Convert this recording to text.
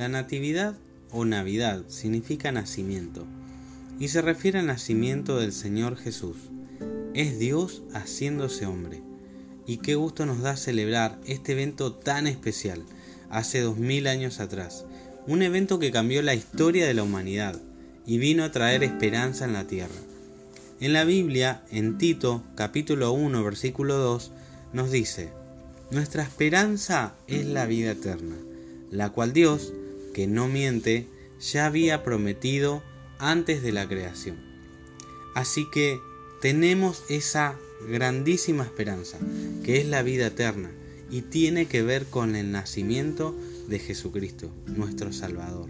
La natividad o Navidad significa nacimiento y se refiere al nacimiento del Señor Jesús. Es Dios haciéndose hombre. Y qué gusto nos da celebrar este evento tan especial, hace dos mil años atrás. Un evento que cambió la historia de la humanidad y vino a traer esperanza en la tierra. En la Biblia, en Tito capítulo 1 versículo 2, nos dice, Nuestra esperanza es la vida eterna, la cual Dios, que no miente, ya había prometido antes de la creación. Así que tenemos esa grandísima esperanza, que es la vida eterna, y tiene que ver con el nacimiento de Jesucristo, nuestro Salvador.